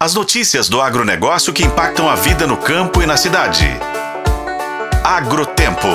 As notícias do agronegócio que impactam a vida no campo e na cidade. Agrotempo.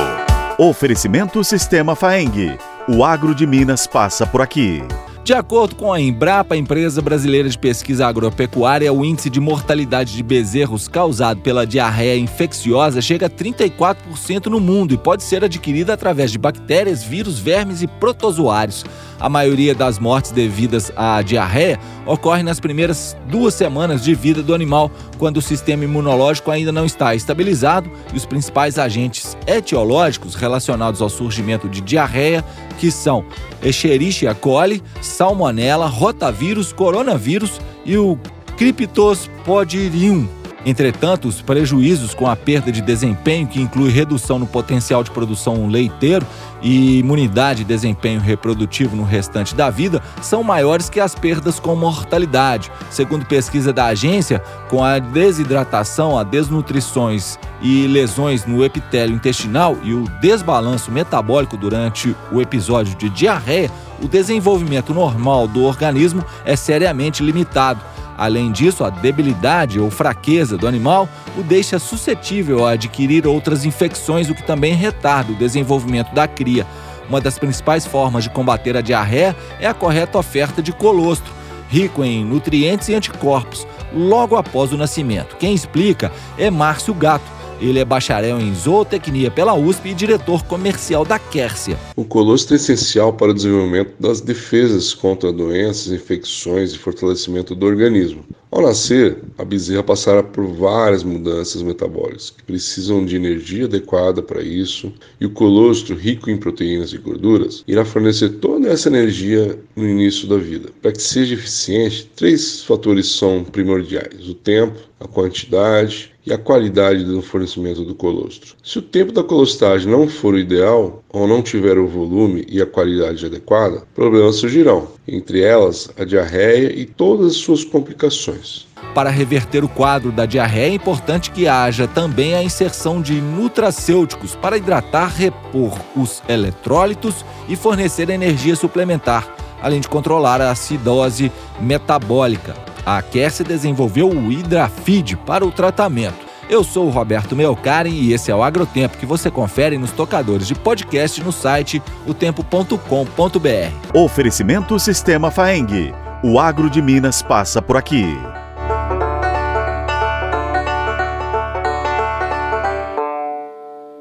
Oferecimento Sistema Faeng. O agro de Minas passa por aqui. De acordo com a Embrapa, empresa brasileira de pesquisa agropecuária, o índice de mortalidade de bezerros causado pela diarreia infecciosa chega a 34% no mundo e pode ser adquirida através de bactérias, vírus, vermes e protozoários. A maioria das mortes devidas à diarreia ocorre nas primeiras duas semanas de vida do animal, quando o sistema imunológico ainda não está estabilizado e os principais agentes etiológicos relacionados ao surgimento de diarreia, que são Escherichia coli, Salmonella, rotavírus, coronavírus e o Cryptosporidium. Entretanto, os prejuízos com a perda de desempenho, que inclui redução no potencial de produção leiteiro e imunidade e desempenho reprodutivo no restante da vida, são maiores que as perdas com mortalidade. Segundo pesquisa da agência, com a desidratação, a desnutrições e lesões no epitélio intestinal e o desbalanço metabólico durante o episódio de diarreia, o desenvolvimento normal do organismo é seriamente limitado Além disso, a debilidade ou fraqueza do animal o deixa suscetível a adquirir outras infecções, o que também retarda o desenvolvimento da cria. Uma das principais formas de combater a diarreia é a correta oferta de colostro, rico em nutrientes e anticorpos, logo após o nascimento. Quem explica é Márcio Gato ele é bacharel em zootecnia pela USP e diretor comercial da Quércia. O colostro é essencial para o desenvolvimento das defesas contra doenças, infecções e fortalecimento do organismo. Ao nascer, a bezerra passará por várias mudanças metabólicas que precisam de energia adequada para isso, e o colostro, rico em proteínas e gorduras, irá fornecer toda essa energia no início da vida. Para que seja eficiente, três fatores são primordiais: o tempo, a quantidade e a qualidade do fornecimento do colostro. Se o tempo da colostragem não for o ideal ou não tiver o volume e a qualidade adequada, problemas surgirão, entre elas a diarreia e todas as suas complicações. Para reverter o quadro da diarreia, é importante que haja também a inserção de nutracêuticos para hidratar, repor os eletrólitos e fornecer energia suplementar, além de controlar a acidose metabólica. A Kerse desenvolveu o Hidrafeed para o tratamento. Eu sou o Roberto Melcari e esse é o Agrotempo que você confere nos tocadores de podcast no site otempo.com.br. Oferecimento Sistema Faeng. O agro de Minas passa por aqui.